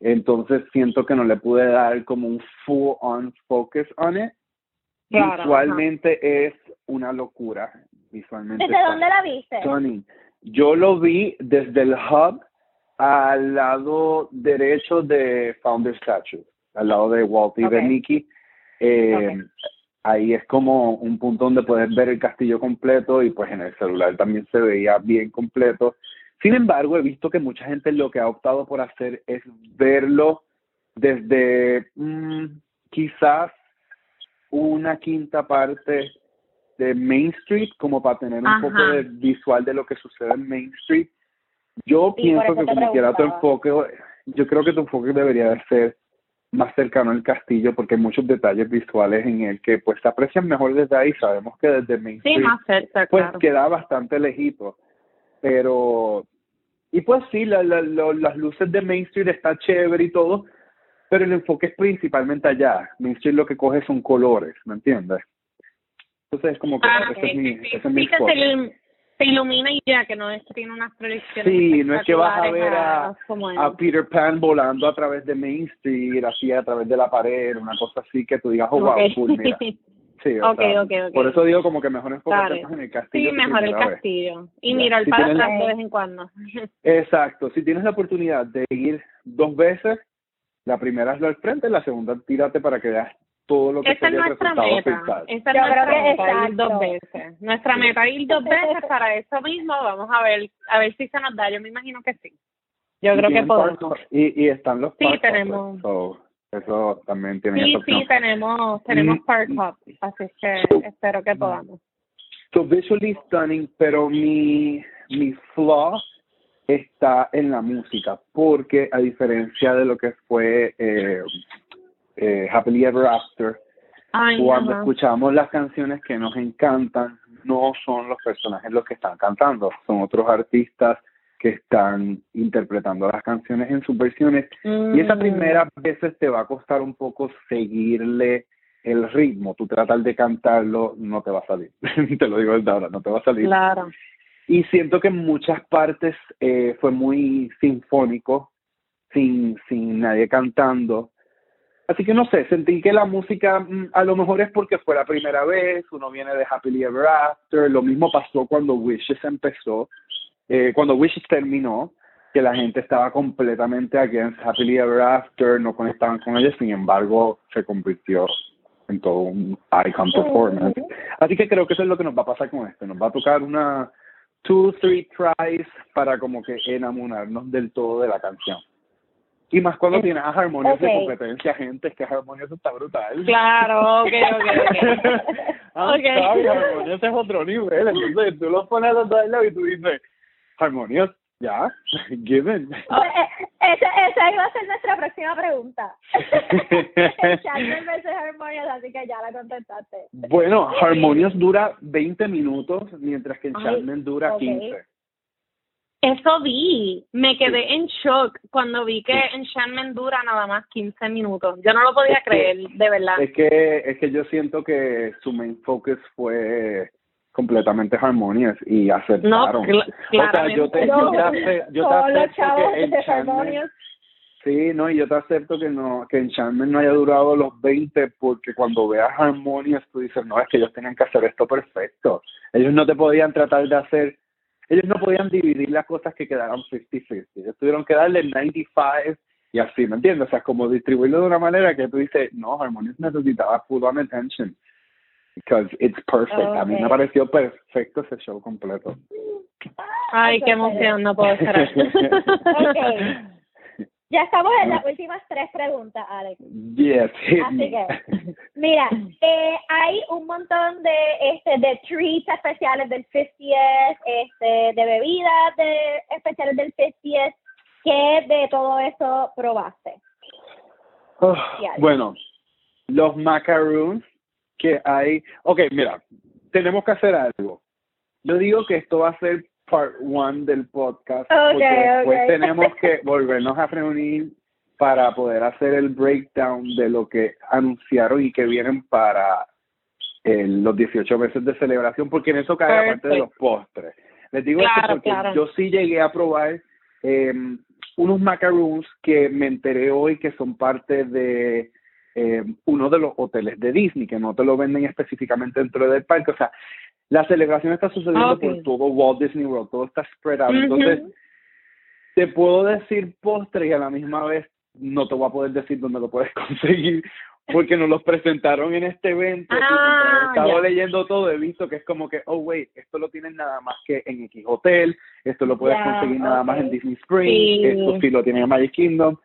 Entonces siento que no le pude dar como un full on focus on it. Claro, Visualmente es una locura. Visualmente. ¿Desde dónde la viste? stunning. Yo lo vi desde el hub al lado derecho de Founder Statue, al lado de Walt y de Ok. Mickey. Eh, Ok. Ahí es como un punto donde puedes ver el castillo completo y pues en el celular también se veía bien completo. Sin embargo, he visto que mucha gente lo que ha optado por hacer es verlo desde mm, quizás una quinta parte de Main Street como para tener un Ajá. poco de visual de lo que sucede en Main Street. Yo Sí, pienso que como quiera tu enfoque, yo creo que tu enfoque debería de ser más cercano al castillo porque hay muchos detalles visuales en el que pues se aprecian mejor desde ahí. Sabemos que desde Main Sí, Street más cerca, pues claro. queda bastante lejito. Pero, y pues sí, la, la, las luces de Main Street está chévere y todo, pero el enfoque es principalmente allá. Main Street lo que coge son colores, ¿me entiendes? Entonces es como que Ah, ese es mi, ese es mi se ilumina y ya, que no es que tiene unas proyecciones Sí, no es que vas a ver a, Peter Pan volando a través de Main Street, así a través de la pared, una cosa así que tú digas, oh, wow, cool, mira. Sí, o Ok, sea, ok, ok. por eso digo como que mejor enfocarse en el castillo. Sí, mejor el vez. castillo. Y mirar Si para atrás de vez en cuando. Exacto, si tienes la oportunidad de ir dos veces, la primera es lo al frente, la segunda tírate para que veas todo lo que Esa es nuestra meta. Esa es Yo nuestra creo que meta, ir dos veces. Nuestra meta es ir dos veces para eso mismo. Vamos a ver, a ver si se nos da. Yo me imagino que sí. Yo Y creo que podemos. park- y, y están los Sí, park hoppers, tenemos. so, eso también tiene Sí, sí, tenemos, tenemos Mm. Park Hop, así es que espero que podamos. So visually stunning, pero mi, mi flaw está en la música, porque a diferencia de lo que fue eh, eh, Happily Ever After, Ay, cuando ajá. escuchamos las canciones que nos encantan, no son los personajes los que están cantando, son otros artistas que están interpretando las canciones en sus versiones. Y esa Mm, primera veces te va a costar un poco seguirle el ritmo. Tú tratar de cantarlo, no te va a salir. te lo digo desde ahora, no te va a salir. Claro. Y siento que en muchas partes eh, fue muy sinfónico, sin, sin nadie cantando. Así que no sé, sentí que la música mm, a lo mejor es porque fue la primera vez, uno viene de Happily Ever After, lo mismo pasó cuando Wishes empezó, eh, cuando Wishes terminó, que la gente estaba completamente against Happily Ever After, no conectaban con ella, sin embargo se convirtió en todo un icon performance. Así que creo que eso es lo que nos va a pasar con esto, nos va a tocar una two, three tries para como que enamorarnos del todo de la canción. Y más cuando Es- tienes a Harmonious de ok. competencia, gente, es que Harmonious está brutal. Claro, ok, ok, ok. Ah, Ok. sorry, Harmonious es otro nivel. Entonces tú los pones a los dos al lado y tú dices, Harmonious, ya, given. Eh, esa, esa iba a ser nuestra próxima pregunta. Enchantment versus Harmonious, así que ya la contestaste. bueno, Harmonious dura 20 minutos, mientras que Enchantment dura ok. 15. Eso vi, me quedé en shock cuando vi que Enchantment dura nada más 15 minutos. Yo no lo podía Es que- creer, de verdad. Es que, es que yo siento que su main focus fue completamente Harmonious y No, aceptaron. cl- o sea, yo te, claramente. yo te, ace- yo te Todos los acepto que Enchantment, sí, no, y yo te acepto que no, que Enchantment no haya durado los 20 porque cuando veas Harmonious tú dices, no, es que ellos tenían que hacer esto perfecto. Ellos no te podían tratar de hacer, ellos no podían dividir las cosas que quedaran 50-50. Ellos tuvieron que darle 95 y así, ¿me entiendes? O sea, como distribuirlo de una manera que tú dices, no, Harmonious necesitaba full on attention. Because it's perfect. A mí me Okay. pareció perfecto ese show completo. Ay, qué emoción, no puedo esperar. Ok. Ya estamos en las últimas tres preguntas, Alex. Yes, Así que, Mira, eh, hay un montón de este de treats especiales del 50th, este, de bebidas de especiales del 50th. ¿Qué de todo eso probaste? Oh, bueno, los macaroons que hay. Ok, mira, tenemos que hacer algo. Yo digo que esto va a ser part one del podcast. porque después tenemos que volvernos a reunir para poder hacer el breakdown de lo que anunciaron y que vienen para eh, los 18 meses de celebración, porque en eso cae la parte de los postres. Les digo esto porque yo sí llegué a probar eh, unos macaroons que me enteré hoy que son parte de eh, uno de los hoteles de Disney, que no te lo venden específicamente dentro del parque. O sea, la celebración está sucediendo por todo Walt Disney World, todo está spread out. Entonces, te puedo decir postre y a la misma vez no te voy a poder decir dónde lo puedes conseguir porque nos los presentaron en este evento. Ah, he estado leyendo todo, he visto que es como que, oh, wait, esto lo tienen nada más que en X Hotel, esto lo puedes conseguir nada más en Disney Springs, esto sí lo tiene en Magic Kingdom.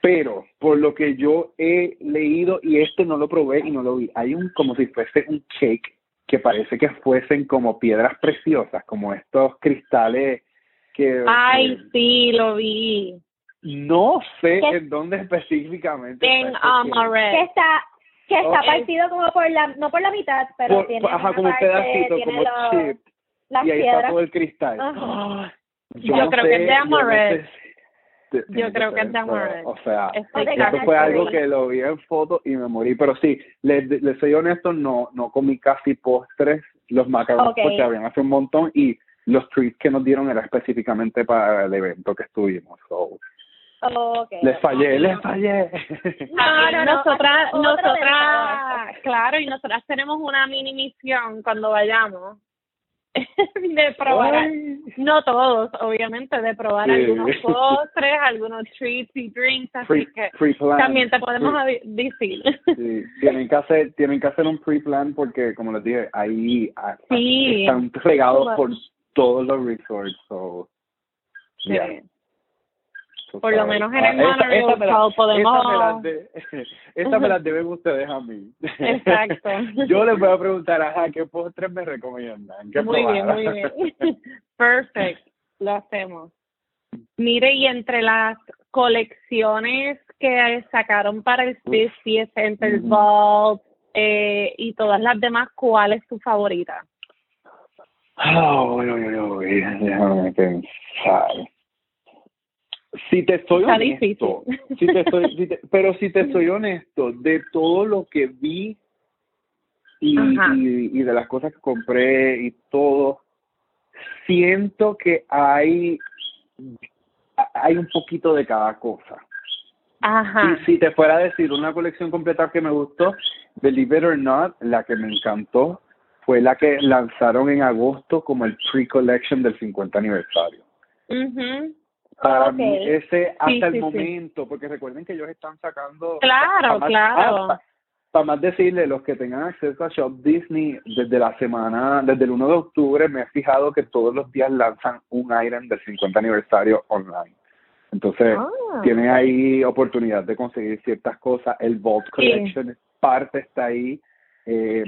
Pero por lo que yo he leído y este no lo probé y no lo vi, hay un como si fuese un cake que parece que fuesen como piedras preciosas, como estos cristales que... Ay, sí, lo vi. No sé en dónde específicamente. En Amaret. Que está, que está partido como por la, no por la mitad, pero tiene ajá, como un pedacito, como chip. y ahí está todo el cristal. Ah, yo, creo que es de Amaret. Yo, creo que es de Amaret. O sea, eso fue algo que lo vi en foto y me morí. Pero sí, les, les soy honesto, no no comí casi postres, los macarrones porque habían hace un montón y los treats que nos dieron era específicamente para el evento que estuvimos. So, Okay, les fallé, les fallé. No, nosotras, nosotras, claro, y nosotras tenemos una mini misión cuando vayamos de probar, no todos, obviamente, de probar algunos postres, algunos treats y drinks, así que también te podemos decir. Sí, tienen que hacer, tienen que hacer un pre-plan porque, como les dije, ahí sí. están regados por todos los resorts, so, yeah. Por lo menos en el ah, podemos... Esta me, las deben ustedes a mí. Exacto. Yo les voy a preguntar, ajá, ¿qué postres me recomiendan? ¿Qué muy bien, muy bien. Perfect. Lo hacemos. Mire, y entre las colecciones que sacaron para el 50 Center Vault eh, y todas las demás, ¿cuál es tu favorita? Oh, déjame pensar. Si te soy honesto, si te estoy, pero si te soy honesto, de todo lo que vi y, y, de las cosas que compré y todo, siento que hay, hay un poquito de cada cosa. Ajá. Y si te fuera a decir una colección completa que me gustó, Believe It or Not, la que me encantó, fue la que lanzaron en agosto como el pre-collection del 50 aniversario. mhm para mí ese hasta el momento, porque recuerden que ellos están sacando... Claro, claro. Ah, para más decirle, los que tengan acceso a Shop Disney, desde la semana, desde el 1 de octubre, me he fijado que todos los días lanzan un item del 50 aniversario online. Entonces, ah, tienen ahí oportunidad de conseguir ciertas cosas. El Vault Collection, parte está ahí. Eh,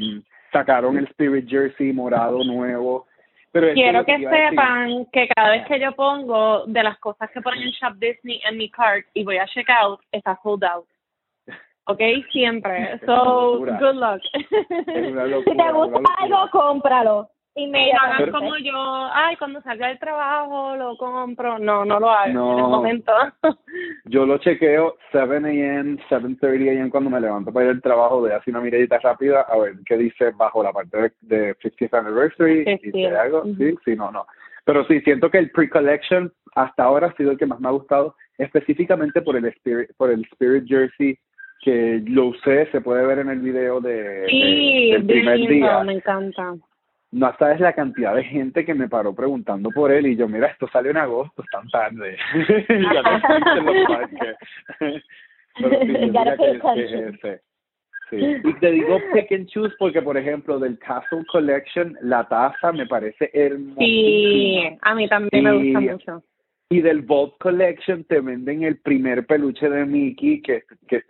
sacaron el Spirit Jersey morado nuevo. Quiero que, sepan que cada vez que yo pongo de las cosas que ponen en Shop Disney en mi cart y voy a check out, está sold out. ¿Ok? Siempre. So, good luck. si te gusta algo, cómpralo. Y me hagan como yo, ay, cuando salga del trabajo lo compro. No, no lo hago en el momento. yo lo chequeo 7 a.m., 7.30 a.m. cuando me levanto para ir al trabajo, de así una miradita rápida a ver qué dice bajo la parte de, 50th Anniversary. y si algo, sí, sí, no, no. Pero sí, siento que el pre-collection hasta ahora ha sido el que más me ha gustado, específicamente por el Spirit, por el Spirit Jersey que lo usé, se puede ver en el video de, sí, del primer día. me encanta no sabes la cantidad de gente que me paró preguntando por él y yo, mira, esto salió en agosto, es tan tarde. ya no Sí. Y te digo pick and choose porque, por ejemplo, del Castle Collection, la taza me parece hermosa. Sí, a mí también me gusta mucho. Y del Vault Collection te venden el primer peluche de Mickey, que, que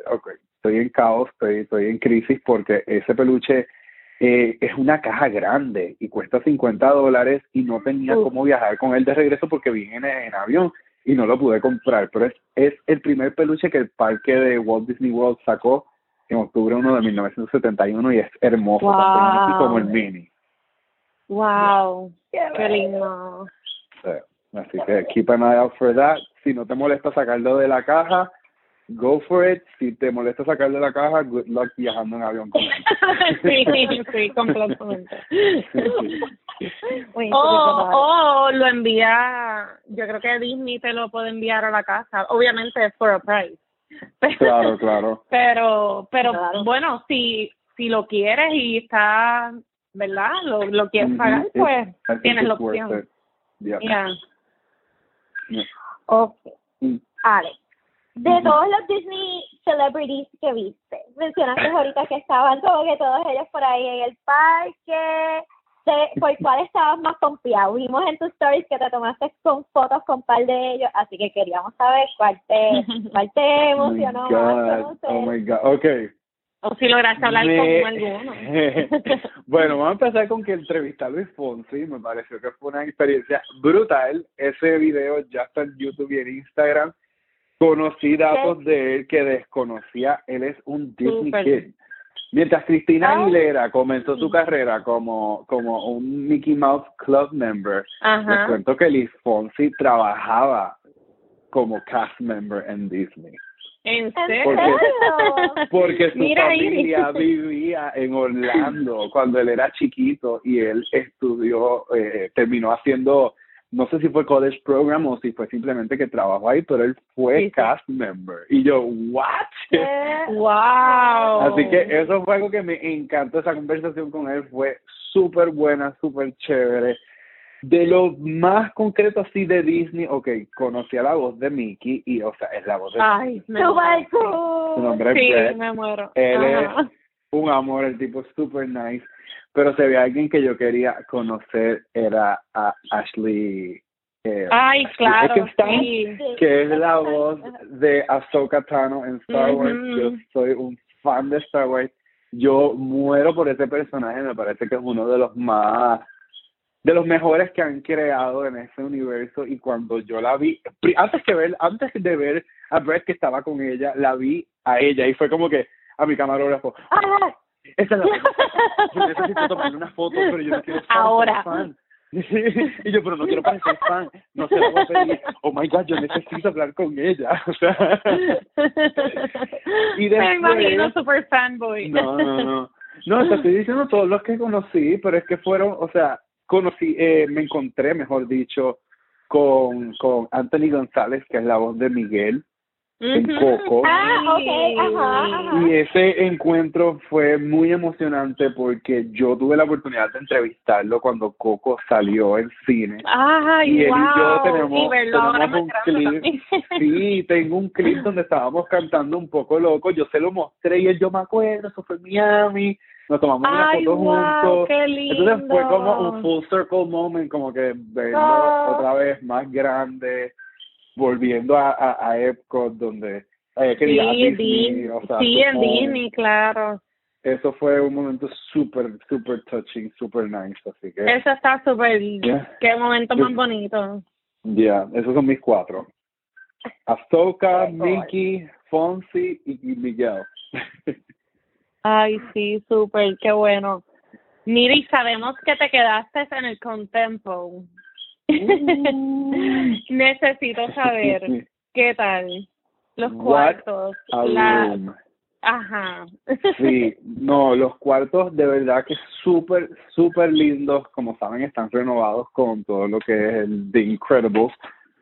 estoy en caos, estoy, estoy en crisis porque ese peluche eh, es una caja grande y cuesta 50 dólares y no tenía cómo viajar con él de regreso porque vine en, avión y no lo pude comprar. Pero es, es el primer peluche que el parque de Walt Disney World sacó en octubre 1 de 1971 y es hermoso, wow. como el mini. Wow, qué lindo. así que keep an eye out for that. Si no te molesta sacarlo de la caja, go for it. Si te molesta sacarlo de la caja, good luck viajando en avión. sí, sí, completamente. o, o lo envía, yo creo que Disney te lo puede enviar a la casa, obviamente for a price. claro, claro. Pero, pero bueno, si si lo quieres y está ¿verdad? Lo, lo quieres pagar, pues tienes la opción. Yeah. Ok. Mm. Alex, de todos los Disney celebrities que viste, mencionaste ahorita que estaban como que todos ellos por ahí en el parque, de, ¿por cuál estabas más confiado? Vimos en tus stories que te tomaste con fotos con un par de ellos, así que queríamos saber cuál te, cuál te emocionó oh más. Oh my God, okay. O si lograste hablar con alguno. bueno, vamos a empezar con que entrevisté a Luis Fonsi. Me pareció que fue una experiencia brutal. Ese video ya está en YouTube y en Instagram. Conocí datos de él que desconocía. Él es un Disney Kid. Mientras Cristina Aguilera comenzó su carrera como, como un Mickey Mouse Club member, les cuento que Luis Fonsi trabajaba como cast member en Disney. ¿En serio? Porque, porque su familia vivía en Orlando cuando él era chiquito y él estudió, eh, terminó haciendo, no sé si fue college program o si fue simplemente que trabajó ahí, pero él fue cast member. Y yo, ¿what? ¡Wow! Así que eso fue algo que me encantó, esa conversación con él fue súper buena, súper chévere. De lo más concreto así de Disney, ok, conocí a la voz de Mickey y, o sea, es la voz de Ay, me Su nombre sí, es me muero. Él es un amor, el tipo es super nice. Pero se ve alguien que yo quería conocer, era a Ashley eh, Ay, claro, sí. que es la voz de Ahsoka Tano en Star Wars. Yo soy un fan de Star Wars. Yo muero por ese personaje, me parece que es uno de los más de los mejores que han creado en ese universo y cuando yo la vi antes que ver antes de ver a Brett que estaba con ella la vi a ella y fue como que a mi camarógrafo ¡Ah! Esa es la yo necesito tomar una foto pero yo no quiero ser ahora. fan. Y yo pero no quiero parecer fan. No se la voy a pedir. Oh my god yo necesito hablar con ella. O sea. Y después, me imagino super fanboy. No no no. No te estoy diciendo todos los que conocí pero es que fueron o sea conocí, eh, me encontré, mejor dicho, con, con Anthony González, que es la voz de Miguel en Coco. Ah, okay. ajá, Y ese encuentro fue muy emocionante porque yo tuve la oportunidad de entrevistarlo cuando Coco salió en cine. Ay, y él y yo tenemos, tenemos un clip. Sí, tengo un clip donde estábamos cantando un poco loco. Yo se lo mostré y él, yo me acuerdo, eso fue en Miami nos tomamos una foto juntos. Entonces fue como un full circle moment, como que verlo oh. otra vez más grande, volviendo a, a, a Epcot, donde eh, quería sí, Disney, o sea, sí en Disney, claro. Eso fue un momento súper, súper touching, súper nice, así que... Eso está súper... Qué momento más bonito. Ya, esos son mis cuatro. Ahsoka, Mickey, Fonzie y Miguel. Ay, sí, súper, qué bueno. Miri, sabemos que te quedaste en el Contempo. Mm. Necesito saber qué tal los cuartos. La... Ajá. sí, no, los cuartos de verdad que súper, súper lindos. Como saben, están renovados con todo lo que es el The Incredibles.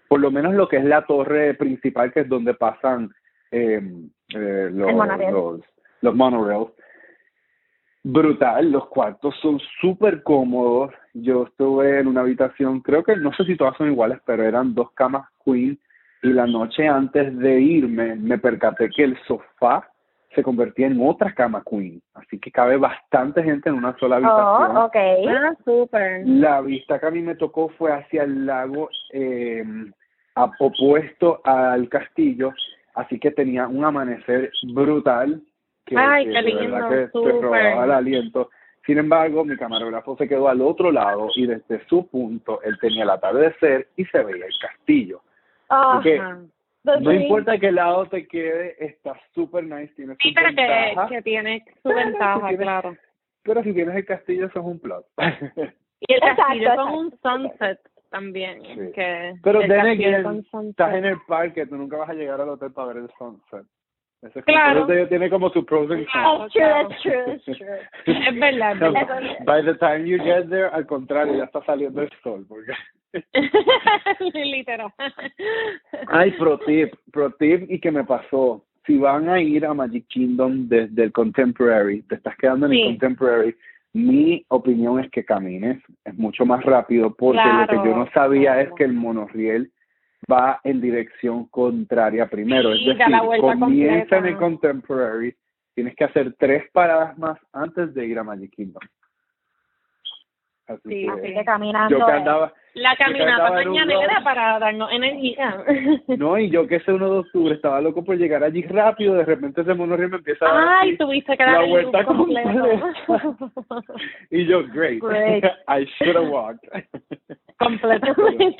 Por lo menos lo que es la torre principal, que es donde pasan eh, eh, los, los los monorails. Brutal, los cuartos son súper cómodos. Yo estuve en una habitación, creo que no sé si todas son iguales, pero eran dos camas queen. Y la noche antes de irme, me percaté que el sofá se convertía en otra cama queen. Así que cabe bastante gente en una sola oh, habitación. Oh, okay. Ah, super. La vista que a mí me tocó fue hacia el lago, eh, opuesto al castillo así que tenía un amanecer brutal que, Ay, que qué de verdad que te robaba el aliento. Sin embargo, mi camarógrafo se quedó al otro lado y desde su punto él tenía el atardecer y se veía el castillo. The no importa qué lado te quede, está súper nice, tiene Sí, sus pero que, ventajas, que tiene su Pero ventaja, si tienes- claro. pero si tienes el castillo eso es un plus. Y el Exacto, castillo con exacto. un sunset también. Sí. Que Pero con sunset. estás en el parque, tú nunca vas a llegar al hotel para ver el sunset. Ese es Claro. eso tiene como su pros and Claro. cons. That's true, that's true, that's true. Es verdad, es verdad. By the time you get there, al contrario, ya está saliendo el sol. Porque... Literal. Ay, pro tip, pro tip y que me pasó. Si van a ir a Magic Kingdom desde el Contemporary, te estás quedando en Sí. el Contemporary, mi opinión es que camines, es mucho más rápido porque lo Claro, que yo no sabía claro. es que el monorriel va en dirección contraria primero, Sí, es decir, la comienza en completa. el Contemporary, tienes que hacer tres paradas más antes de ir a Magic Kingdom. Así Sí, que, Así que caminando. yo que andaba, La caminata en mañanera rush. para darnos energía. No, y yo que ese 1 de octubre estaba loco por llegar allí rápido, de repente ese monorriel me empieza a dar Ay, tuviste que la dar el vuelta completa. y yo, great, Great. I should have walked. Completamente.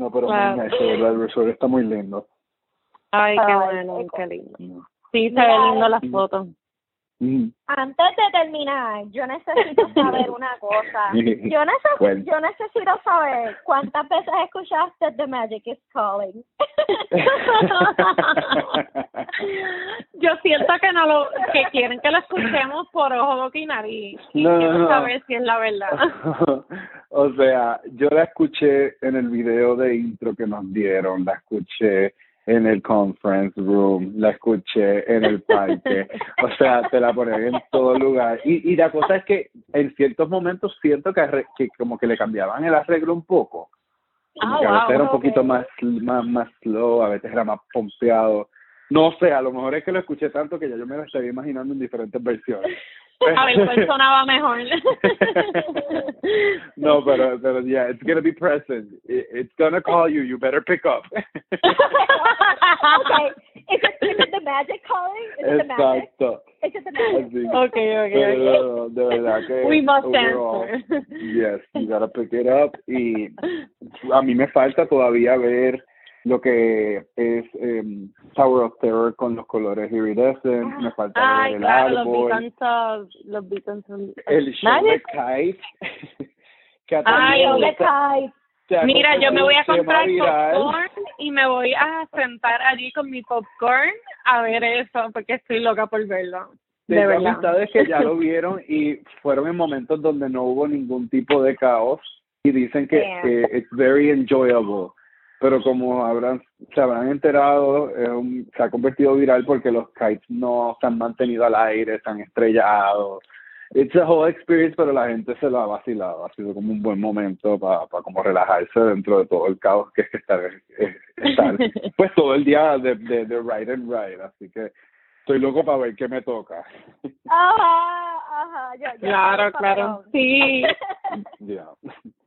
No, pero Claro. nice, de verdad, el resort está muy lindo. Ay, qué Ay, bueno, qué lindo. Sí, se Mira, ve lindo las fotos. Mm. Antes de terminar, yo necesito saber una cosa. Yo, neces Bueno. yo necesito saber cuántas veces escuchaste The Magic is Calling. Yo siento que no lo, que quieren que lo escuchemos por ojo, boca y nariz. Y No, quiero no. saber si es la verdad. o sea, yo la escuché en el video de intro que nos dieron, la escuché en el conference room, la escuché en el parque, o sea, te la ponen en todo lugar. Y, y la cosa es que en ciertos momentos siento que, que como que le cambiaban el arreglo un poco. Como Ah, que a veces wow, era un poquito más, más, más slow, a veces era más pompeado. No sé, a lo mejor es que lo escuché tanto que ya yo me lo estaría imaginando en diferentes versiones. A ver cuál sonaba mejor. no, pero, pero yeah, it's gonna be present. It, it's gonna call you. You better pick up. okay. Is it, is it The Magic Calling? Is it The Magic? Exacto. Is it The Magic? Así. okay, okay, Pero de verdad que We must overall, answer. Yes, you gotta pick it up. Y a mí me falta todavía ver lo que es em, Tower of Terror con los colores iridescent. Me falta Ay, el claro, los árbol. of, el show de Kite. que ha Ay, Mira, yo me voy a comprar viral. popcorn y me voy a sentar allí con mi popcorn a ver eso, porque estoy loca por verlo. De Tengo verdad. amistades que ya lo vieron y fueron en momentos donde no hubo ningún tipo de caos y dicen que Yeah. eh, it's very enjoyable. Pero como habrán, se habrán enterado, un- se ha convertido viral porque los kites no se han mantenido al aire, se han estrellado. It's a whole experience, pero la gente se lo ha vacilado. Ha sido como un buen momento para como relajarse dentro de todo el caos que es que estar, eh, estar pues todo el día de, de, de ride and ride. Así que estoy loco para ver qué me toca. Ajá, ajá. Yo, yo Claro, claro. Sí. Yeah.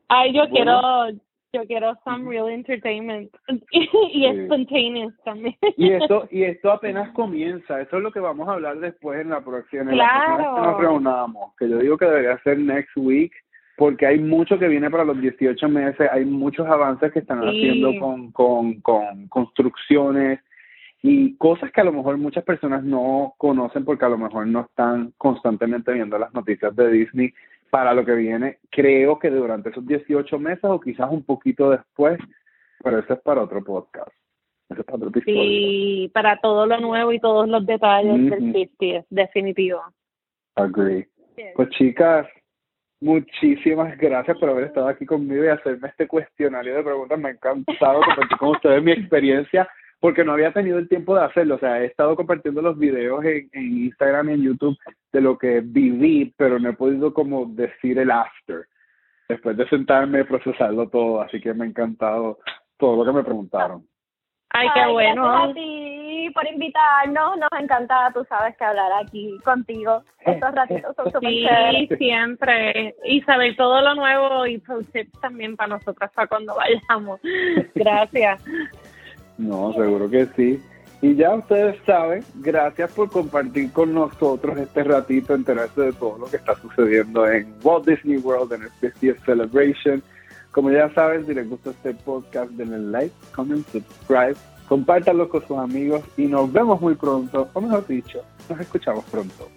Ay, yo Bueno. quiero, yo quiero some real entertainment y Sí. spontaneous también. Y esto, y esto apenas comienza, eso es lo que vamos a hablar después en la próxima, en la próxima vez que Claro. nos reunamos, que yo digo que debería ser next week, porque hay mucho que viene para los 18 meses, hay muchos avances que están Sí. haciendo con, con, con construcciones y cosas que a lo mejor muchas personas no conocen porque a lo mejor no están constantemente viendo las noticias de Disney para lo que viene, creo que durante esos 18 meses o quizás un poquito después, pero eso es para otro podcast. Eso es para otro episodio. Sí, para todo lo nuevo y todos los detalles Ujú. del 50 definitivo. Agree. Pues chicas, muchísimas gracias por haber estado aquí conmigo y hacerme este cuestionario de preguntas. Me ha encantado compartir con ustedes mi experiencia porque no había tenido el tiempo de hacerlo. O sea, he estado compartiendo los videos en, en Instagram y en YouTube de lo que viví, pero no he podido como decir el after. Después de sentarme y procesarlo todo. Así que me ha encantado todo lo que me preguntaron. Ay, qué bueno. Gracias a ti por invitarnos. Nos encanta, tú sabes, que hablar aquí contigo. Estos ratitos son súper Sí, chéveres. siempre. Y saber todo lo nuevo y pro tips también para nosotras para cuando vayamos. Gracias. No, seguro que sí. Y ya ustedes saben, gracias por compartir con nosotros este ratito, enterarse de todo lo que está sucediendo en Walt Disney World en el 50th Celebration. Como ya saben, si les gusta este podcast, denle like, comment, subscribe, compártanlo con sus amigos y nos vemos muy pronto, o mejor dicho, nos escuchamos pronto.